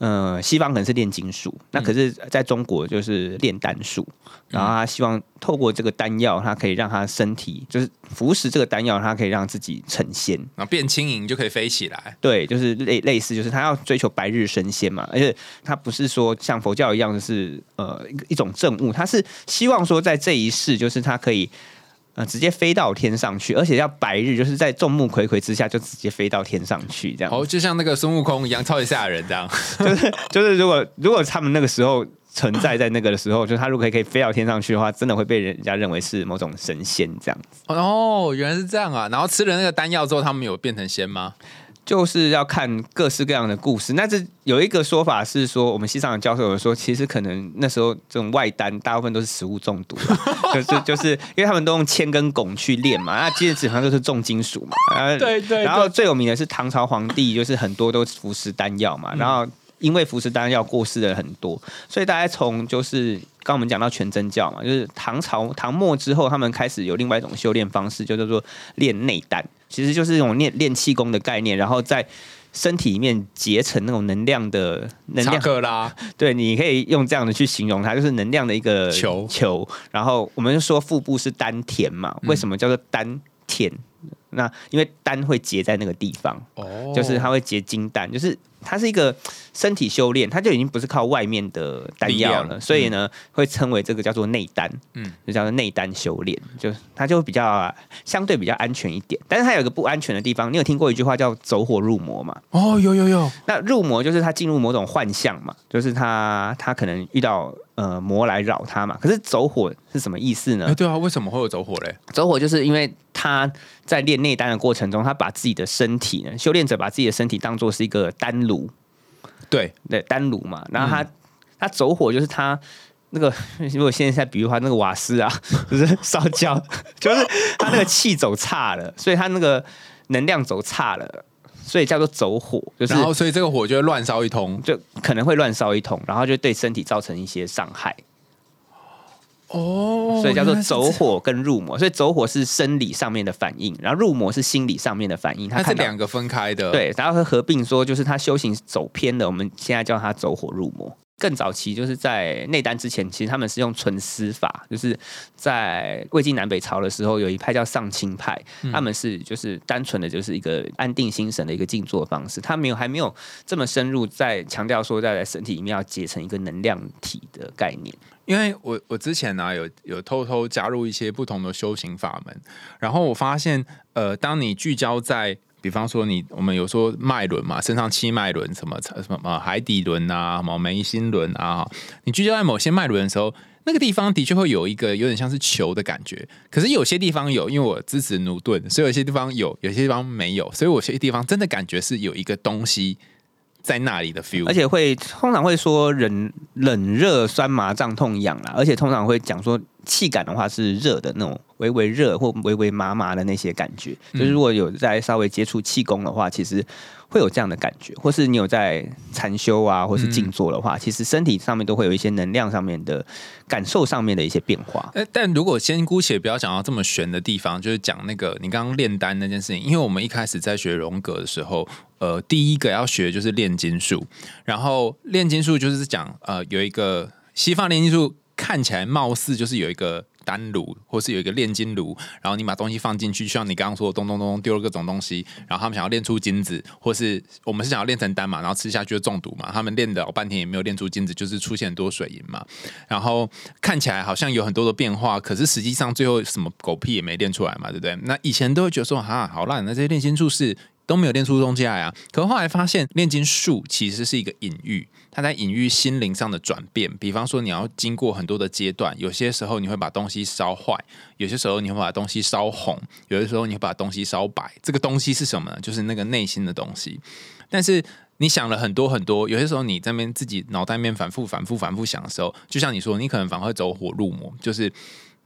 呃，西方可能是炼金术，那可是在中国就是炼丹术。然后他希望透过这个丹药，他可以让他身体就是服食这个丹药，他可以让自己成仙。然后变轻盈就可以飞起来。对，就是类类似，就是他要追求白日升仙嘛，而且他不是说像佛教一样，就是呃一种证悟，他是希望说在这一世，就是他可以呃直接飞到天上去，而且要白日，就是在众目睽睽之下就直接飞到天上去，这样。哦，就像那个孙悟空一样，超级吓人这样。就是如果如果他们那个时候存在在那个的时候，就是他如果可以飞到天上去的话，真的会被人家认为是某种神仙这样子。哦，原来是这样啊！然后吃了那个丹药之后，他们有变成仙吗？就是要看各式各样的故事。那这有一个说法是说，我们西藏的教授有说，其实可能那时候这种外丹大部分都是食物中毒啦，就是就是因为他们都用铅跟汞去炼嘛，那其实基本上都是重金属嘛。啊对对然后最有名的是唐朝皇帝，就是很多都服食丹药嘛，然后。因为服食丹药过世的很多，所以大家从就是刚刚我们讲到全真教嘛，就是唐朝唐末之后，他们开始有另外一种修炼方式，就叫做练内丹，其实就是一种练练气功的概念，然后在身体里面结成那种能量的能查量，克拉，对，你可以用这样的去形容它，就是能量的一个球球。然后我们就说腹部是丹田嘛，为什么叫做丹田？那因为丹会结在那个地方，哦就是它会结金丹，就是它是一个身体修炼，它就已经不是靠外面的丹药了，所以呢，会称为这个叫做内丹，嗯嗯，就叫做内丹修炼，就它就比较相对比较安全一点。但是它有一个不安全的地方，你有听过一句话叫“走火入魔”吗？哦，有有有，那入魔就是他进入某种幻象嘛，就是他他可能遇到呃魔来扰他嘛。可是走火是什么意思呢哎，？对啊，为什么会有走火嘞？走火就是因为他在练内丹的过程中，他把自己的身体呢，修炼者把自己的身体当做是一个丹炉，对，对单炉嘛。然后他、他走火就是他。那个，如果现在比如话，那个瓦斯啊，就是烧焦，就是他那个气走差了，所以他那个能量走差了，所以叫做走火，就是然后所以这个火就会乱烧一通。就可能会乱烧一通，然后就对身体造成一些伤害，哦所以叫做走火跟入魔。所以走火是生理上面的反应，然后入魔是心理上面的反应。它是两个分开的。，对，然后会合并说，就是他修行走偏了，我们现在叫他走火入魔。更早期就是在内丹之前，其实他们是用纯思法，就是在魏晋南北朝的时候，有一派叫上清派，他们是就是单纯的就是一个安定心神的一个静坐方式，他没有还没有这么深入在强调说在身体里面要结成一个能量体的概念。因为我我之前呢、有有偷偷加入一些不同的修行法门，然后我发现，呃，当你聚焦在，比方说你我们有说脉轮嘛，身上七脉轮，什么什么呃海底轮啊，什么眉心轮啊，你聚焦在某些脉轮的时候。那个地方的确会有一个有点像是球的感觉，可是有些地方有，因为我支持努顿，所以有些地方有，有些地方没有，所以有些地方真的感觉是有一个东西在那里的 feel，而且会通常会说冷冷热酸麻胀痛痒啦，而且通常会讲说气感的话是热的那种微微热或微微麻麻的那些感觉。就是如果有在稍微接触气功的话，其实会有这样的感觉，或是你有在禅修啊，或是静坐的话，其实身体上面都会有一些能量上面的感受上面的一些变化。呃，但如果先姑且不要讲到这么玄的地方，就是讲那个你刚刚炼丹那件事情，因为我们一开始在学荣格的时候，呃，第一个要学的就是炼金术，然后炼金术就是讲呃有一个西方炼金术看起来貌似就是有一个。丹炉，或是有一个炼金炉，然后你把东西放进去，就像你刚刚说的，咚咚咚咚丢了各种东西，然后他们想要炼出金子，或是我们是想要炼成丹嘛，然后吃下去就中毒嘛，他们炼了老半天也没有炼出金子，就是出现很多水银嘛，然后看起来好像有很多的变化，可是实际上最后什么狗屁也没练出来嘛，对不对？那以前都会觉得说，哈，好烂，那这些炼金术是都没有练出东西来啊。可后来发现，炼金术其实是一个隐喻，它在隐喻心灵上的转变。比方说，你要经过很多的阶段，有些时候你会把东西烧坏，有些时候你会把东西烧红，有的时候你会把东西烧白。这个东西是什么呢？就是那个内心的东西。但是你想了很多很多，有些时候你在那边自己脑袋面反复、反复、反复想的时候，就像你说，你可能反而会走火入魔，就是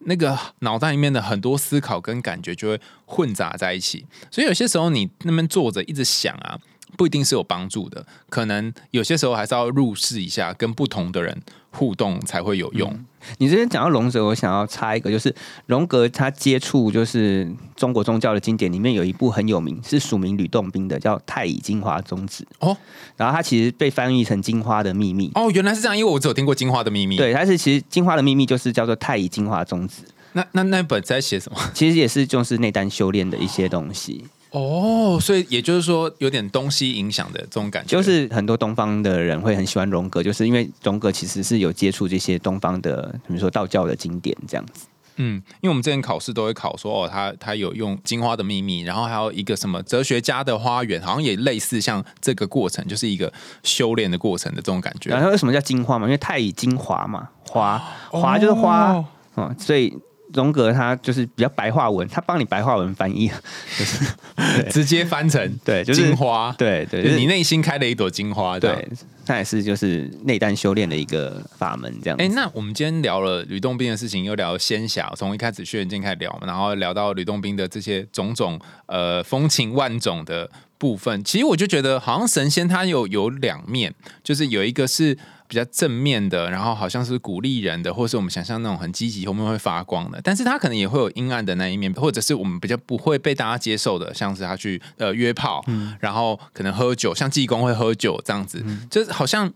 那个脑袋里面的很多思考跟感觉就会混杂在一起。所以有些时候你那边坐着一直想啊。不一定是有帮助的，可能有些时候还是要入世一下，跟不同的人互动才会有用。你这边讲到龙泽，我想要插一个，就是荣格他接触就是中国宗教的经典里面有一部很有名，是署名吕洞宾的，叫《太乙金华宗旨》哦。然后他其实被翻译成《金花的秘密》哦，原来是这样，因为我只有听过《金花的秘密》。对，它是其实《金花的秘密》就是叫做《太乙金华宗旨》。那那那本在写什么？其实也是就是内丹修炼的一些东西。哦，所以也就是说，有点东西影响的这种感觉，就是很多东方的人会很喜欢荣格，就是因为荣格其实是有接触这些东方的，比如说道教的经典这样子。嗯，因为我们之前考试都会考说，哦，他他有用《金花的秘密》，然后还有一个什么哲学家的花园，好像也类似像这个过程，就是一个修炼的过程的这种感觉。然后为什么叫金花嘛？因为太乙金华嘛，华华就是花哦，所以。荣格他就是比较白话文，他帮你白话文翻译，就是 直接翻成对，就是金花，对对，你内心开了一朵金花，对，那也是就是内丹修炼的一个法门，这样。哎，那我们今天聊了吕洞宾的事情，又聊仙侠，从一开始轩辕剑开始聊，然后聊到吕洞宾的这些种种呃风情万种的部分，其实我就觉得好像神仙他有有两面，就是有一个是。比较正面的，然后好像是鼓励人的，或是我们想象那种很积极、后面会发光的。但是他可能也会有阴暗的那一面，或者是我们比较不会被大家接受的，像是他去呃约炮，然后可能喝酒，像济公会喝酒这样子，就是好像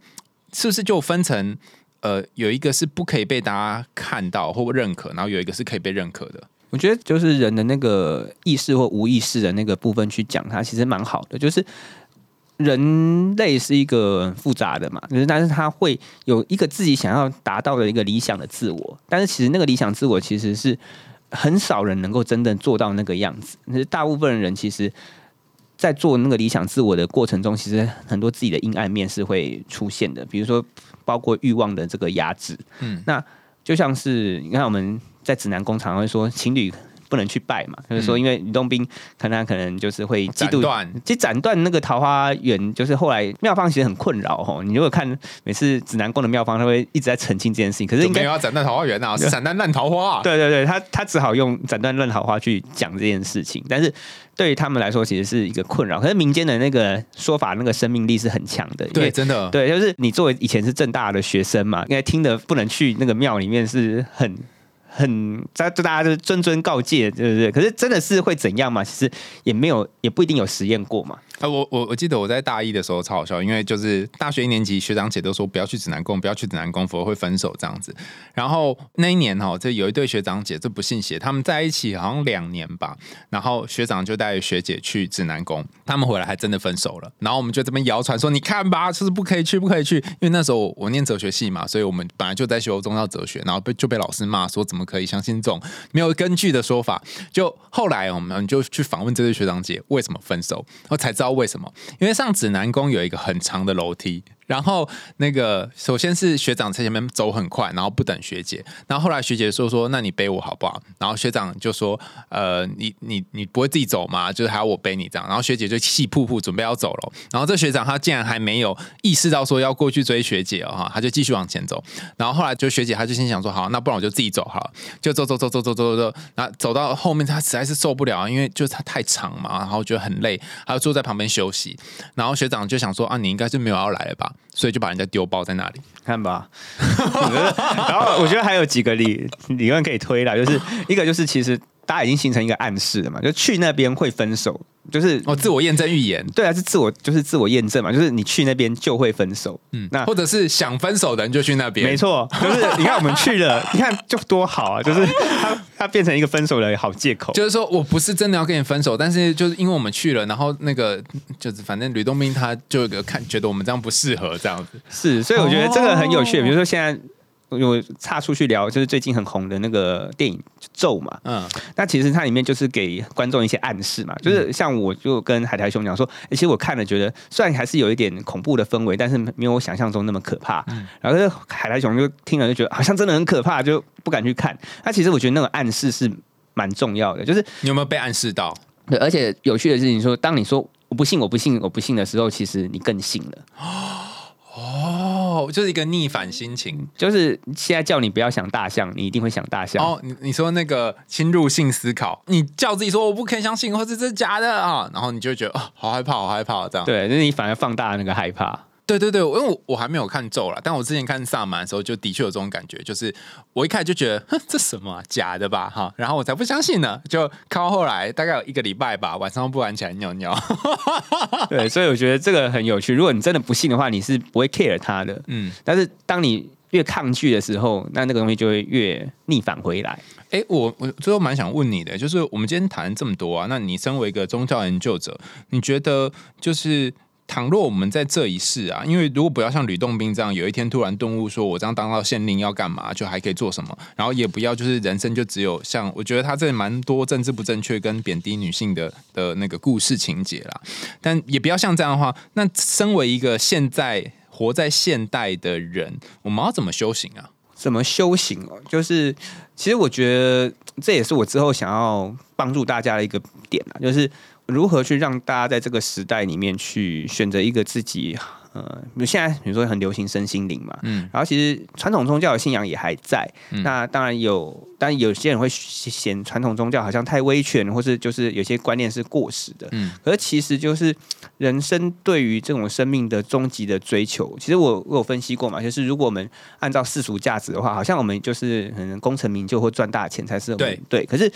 是不是就分成呃有一个是不可以被大家看到或认可，然后有一个是可以被认可的。我觉得就是人的那个意识或无意识的那个部分去讲，它其实蛮好的，就是。人类是一个复杂的嘛，就是但是他会有一个自己想要达到的一个理想的自我，但是其实那个理想自我其实是很少人能够真正做到那个样子。是大部分人其实，在做那个理想自我的过程中，其实很多自己的阴暗面是会出现的，比如说包括欲望的这个压制。嗯，那就像是你看我们在指南工厂会说情侣。不能去拜嘛，就是说，因为吕洞宾看他可能就是会嫉妒，其实斩断那个桃花源，就是后来妙方其实很困扰哦。你如果看每次指南宫的妙方，他会一直在澄清这件事情，可是应该要斩断桃花源啊，是斩断烂桃花。对对对，他他只好用斩断烂桃花去讲这件事情，但是对于他们来说，其实是一个困扰。可是民间的那个说法，那个生命力是很强的，对，真的，对，就是你作为以前是正大的学生嘛，应该听的不能去那个庙里面是很。很在就大家就谆谆告诫，对不对？可是真的是会怎样嘛？其实也没有，也不一定有实验过嘛。啊，我我我记得我在大一的时候超好笑，因为就是大学一年级学长姐都说不要去指南宫，不要去指南宫，否则会分手这样子。然后那一年哈，这有一对学长姐，这不信邪，他们在一起好像两年吧。然后学长就带学姐去指南宫，他们回来还真的分手了。然后我们就这边谣传说，你看吧，就是不可以去，不可以去。因为那时候我念哲学系嘛，所以我们本来就在学宗教哲学，然后被就被老师骂说，怎么可以相信这种没有根据的说法？就后来我们就去访问这对学长姐为什么分手，我才知道为什么，因为。上指南宫有一个很长的楼梯。然后那个首先是学长在前面走很快然后不等学姐然后后来学姐说说那你背我好不好？然后学长就说呃你你你不会自己走吗？就是还要我背你这样。然后学姐就气噗噗准备要走了然后这学长他竟然还没有意识到说要过去追学姐哦他就继续往前走。然后后来就学姐她就心想说好那不然我就自己走好了。就走走走走走走走然后走到后面她实在是受不了因为就她太长嘛然后觉得很累她就坐在旁边休息。然后学长就想说啊你应该是没有要来了吧？所以就把人家丢包在那里，看吧。然后我觉得还有几个理理论可以推了，就是一个就是其实。大家已经形成一个暗示了嘛？就去那边会分手，就是哦，自我验证预言。对啊，是自我，就是自我验证嘛。就是你去那边就会分手，嗯，那或者是想分手的人就去那边。没错，就是你看我们去了，你看就多好啊！就是他他变成一个分手的好借口。就是说我不是真的要跟你分手，但是就是因为我们去了，然后那个就是反正吕洞宾他就有个看觉得我们这样不适合这样子。是，所以我觉得这个很有趣。比如说现在。我岔出去聊，就是最近很红的那个电影《咒》嘛，嗯，那其实它里面就是给观众一些暗示嘛，就是像我就跟海苔兄讲说，其实我看了觉得虽然还是有一点恐怖的氛围，但是没有我想象中那么可怕。嗯然后海苔熊就听了就觉得好像真的很可怕，就不敢去看。那其实我觉得那个暗示是蛮重要的，就是你有没有被暗示到？对，而且有趣的事情说，当你说我不信，我不信，我不信的时候，其实你更信了。哦，就是一个逆反心情。就是现在叫你不要想大象，你一定会想大象。哦，你你说那个侵入性思考，你叫自己说我不可以相信，或者这是假的啊，然后你就觉得哦，好害怕，好害怕，这样。对，那你反而放大那个害怕。对对对，因为我我还没有看咒了，但我之前看萨满的时候，就的确有这种感觉，就是我一开始就觉得，哼，这什么假的吧，哈，然后我才不相信呢，就看到后来大概有一个礼拜吧，晚上不敢起来尿尿。对，所以我觉得这个很有趣。如果你真的不信的话，你是不会 care 它的，嗯。但是当你越抗拒的时候，那那个东西就会越逆反回来。哎，我我最后蛮想问你的，就是我们今天谈这么多啊，那你身为一个宗教研究者，你觉得就是？倘若我们在这一世啊，因为如果不要像吕洞宾这样，有一天突然顿悟，说我这样当到县令要干嘛，就还可以做什么，然后也不要就是人生就只有像我觉得他这蛮多政治不正确跟贬低女性的的那个故事情节啦，但也不要像这样的话，那身为一个现在活在现代的人，我们要怎么修行啊？怎么修行哦？就是其实我觉得这也是我之后想要帮助大家的一个点啊，就是。如何去让大家在这个时代里面去选择一个自己呃，现在比如说很流行身心灵嘛，嗯，然后其实传统宗教的信仰也还在，那当然有，但有些人会嫌传统宗教好像太威权，或是就是有些观念是过时的，嗯，可是其实就是人生对于这种生命的终极的追求，其实我我有分析过嘛，就是如果我们按照世俗价值的话，好像我们就是可能功成名就或赚大钱才是对。对，可是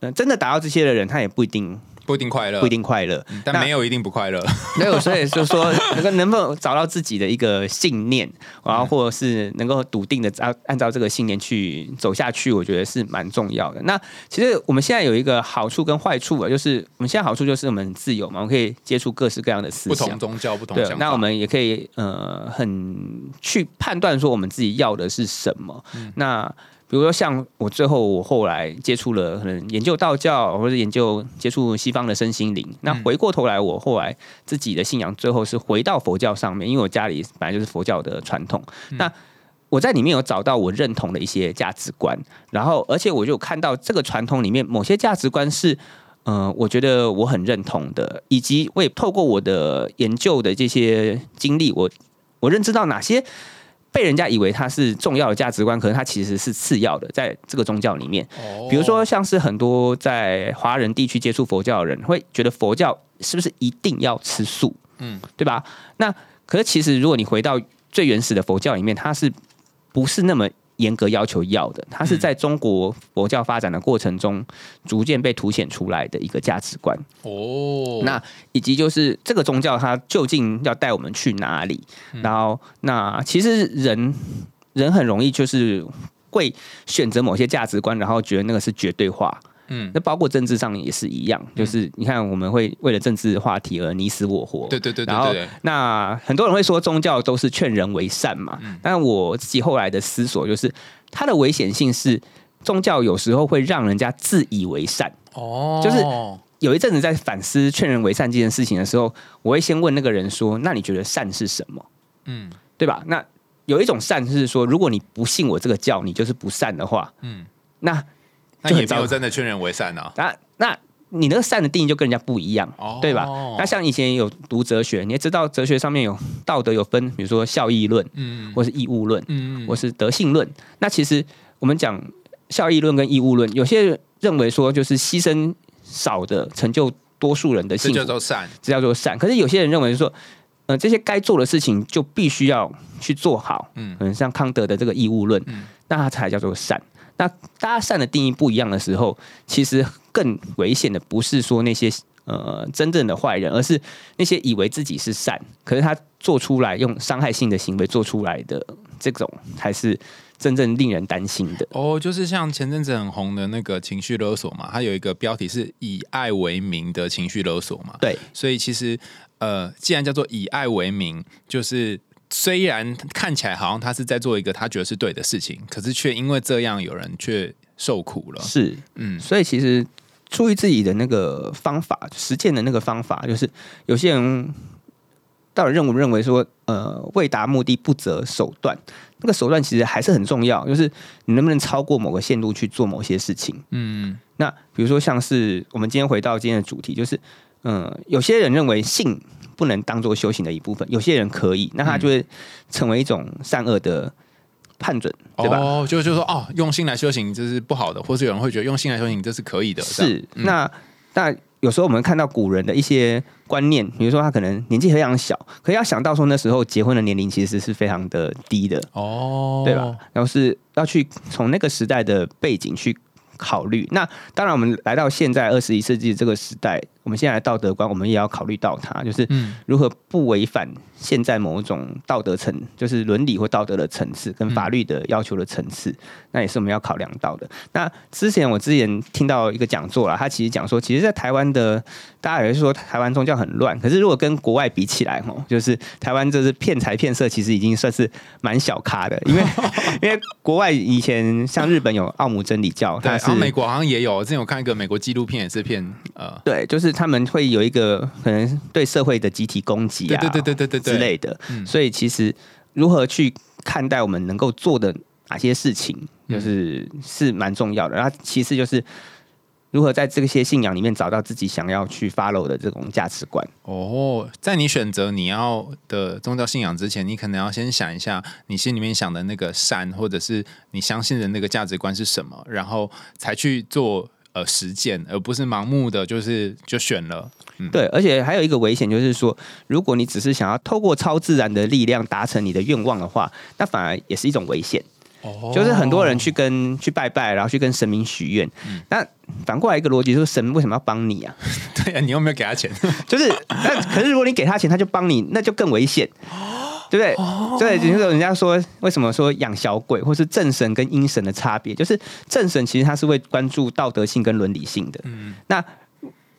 嗯，真的达到这些的人，他也不一定。不一定快乐，不一定快乐，但没有一定不快乐。没有，所以就是说能 够能不能找到自己的一个信念，然后或者是能够笃定的按按照这个信念去走下去，我觉得是蛮重要的。那其实我们现在有一个好处跟坏处啊，就是我们现在好处就是我们自由嘛，我们可以接触各式各样的思想，不同宗教，不同对。那我们也可以呃很去判断说我们自己要的是什么。那比如说，像我最后我后来接触了可能研究道教，或者研究接触西方的身心灵。那回过头来，我后来自己的信仰最后是回到佛教上面，因为我家里本来就是佛教的传统。那我在里面有找到我认同的一些价值观，然后而且我就看到这个传统里面某些价值观是，嗯，我觉得我很认同的，以及我也透过我的研究的这些经历，我我认知到哪些。被人家以为它是重要的价值观，可是它其实是次要的，在这个宗教里面。比如说，像是很多在华人地区接触佛教的人，会觉得佛教是不是一定要吃素？嗯，对吧？那可是其实，如果你回到最原始的佛教里面，它是不是那么？严格要求要的，它是在中国佛教发展的过程中逐渐被凸显出来的一个价值观。哦，那以及就是这个宗教它究竟要带我们去哪里？然后，那其实人人很容易就是会选择某些价值观，然后觉得那个是绝对化。嗯，那包括政治上也是一样，就是你看我们会为了政治话题而你死我活。对对对。然后，那很多人会说宗教都是劝人为善嘛，但我自己后来的思索就是，它的危险性是宗教有时候会让人家自以为善。哦。就是有一阵子在反思劝人为善这件事情的时候，我会先问那个人说：“那你觉得善是什么？”嗯，对吧？那有一种善是说，如果你不信我这个教，你就是不善的话。嗯，那。那也没有真的劝人为善呢。那那你那个善的定义就跟人家不一样，对吧？那像以前有读哲学，你也知道哲学上面有道德有分，比如说效益论，嗯，或是义务论，嗯，或是德性论。那其实我们讲效益论跟义务论，有些人认为说就是牺牲少的成就多数人的幸福，这叫做善，这叫做善。可是有些人认为说，呃，这些该做的事情就必须要去做好，嗯，可能像康德的这个义务论，那它才叫做善。那大家善的定义不一样的时候，其实更危险的不是说那些呃真正的坏人，而是那些以为自己是善，可是他做出来用伤害性的行为做出来的这种，才是真正令人担心的。哦，就是像前阵子很红的那个情绪勒索嘛，它有一个标题是以爱为名的情绪勒索嘛。对，所以其实呃，既然叫做以爱为名，就是。虽然看起来好像他是在做一个他觉得是对的事情，可是却因为这样有人却受苦了。是，嗯，所以其实出于自己的那个方法实践的那个方法，就是有些人到底认不认为说，呃，为达目的不择手段，那个手段其实还是很重要，就是你能不能超过某个限度去做某些事情。嗯，那比如说像是我们今天回到今天的主题，就是。嗯，有些人认为性不能当做修行的一部分，有些人可以，那他就会成为一种善恶的判准，对吧？哦，就就说哦，用心来修行这是不好的，或是有人会觉得用心来修行这是可以的。是，那那有时候我们看到古人的一些观念，比如说他可能年纪非常小，可是要想到说那时候结婚的年龄其实是非常的低的，哦，对吧？？然后是要去从那个时代的背景去考虑。那当然，我们来到现在二十一世纪这个时代，我们现在的道德观，我们也要考虑到它，就是嗯如何不违反现在某种道德层，就是伦理或道德的层次跟法律的要求的层次，那也是我们要考量到的。那之前我之前听到一个讲座啦，他其实讲说，其实，在台湾的大家也是说台湾宗教很乱，可是如果跟国外比起来，吼，就是台湾这是骗财骗色，其实已经算是蛮小咖的，因为 因为国外以前像日本有奥姆真理教，对，它是然后美国好像也有，之前有看一个美国纪录片，也是骗呃，对，就是他们会有一个可能对社会的集体攻击啊，对对对对对之类的。嗯所以其实如何去看待我们能够做的哪些事情，嗯就是、是蛮重要的。然后其次就是如何在这些信仰里面找到自己想要去 follow 的这种价值观。哦，在你选择你要的宗教信仰之前，你可能要先想一下你心里面想的那个善，或者是你相信的那个价值观是什么，然后才去做呃实践，而不是盲目的就是就选了。嗯对，而且还有一个危险就是说，如果你只是想要透过超自然的力量达成你的愿望的话，那反而也是一种危险。哦就是很多人去跟去拜拜，然后去跟神明许愿。嗯那反过来一个逻辑，就是神为什么要帮你啊？对啊，你又没有给他钱？就是，那可是如果你给他钱，他就帮你，那就更危险，对不对？哦对，就是人家说为什么说养小鬼，或是正神跟阴神的差别，就是正神其实他是会关注道德性跟伦理性的。嗯那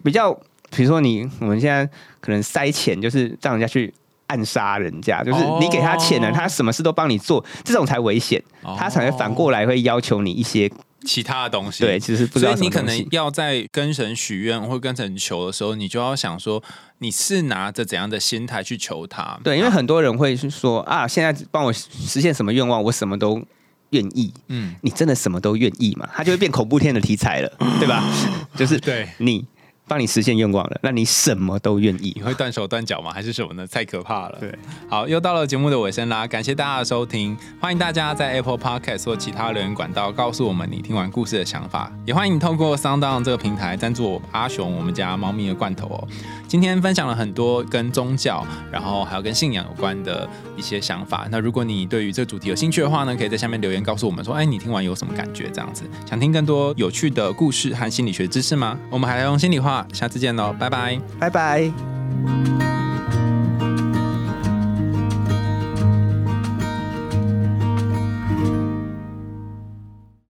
比较，比如说你我们现在可能塞钱，就是让人家去。暗杀人家，就是你给他钱了，哦他什么事都帮你做，这种才危险，他才会反过来会要求你一些其他的东西。对，其实不知道所以你可能要在跟神许愿或跟神求的时候，你就要想说，你是拿着怎样的心态去求他？对，因为很多人会是说啊，现在帮我实现什么愿望，我什么都愿意。嗯，你真的什么都愿意嘛？他就会变恐怖片的题材了，对吧？就是对。你帮你实现愿望了，那你什么都愿意你。会断手断脚吗？还是什么呢？太可怕了。对，好，又到了节目的尾声啦，感谢大家的收听，欢迎大家在 Apple Podcast 或其他留言管道告诉我们你听完故事的想法，也欢迎你透过 Sound On 这个平台赞助我阿雄我们家猫咪的罐头哦。今天分享了很多跟宗教，然后还有跟信仰有关的一些想法。那如果你对于这个主题有兴趣的话呢，可以在下面留言告诉我们说，哎，你听完有什么感觉？这样子，想听更多有趣的故事和心理学知识吗？我们还要用心里话，下次见喽，拜拜。拜拜。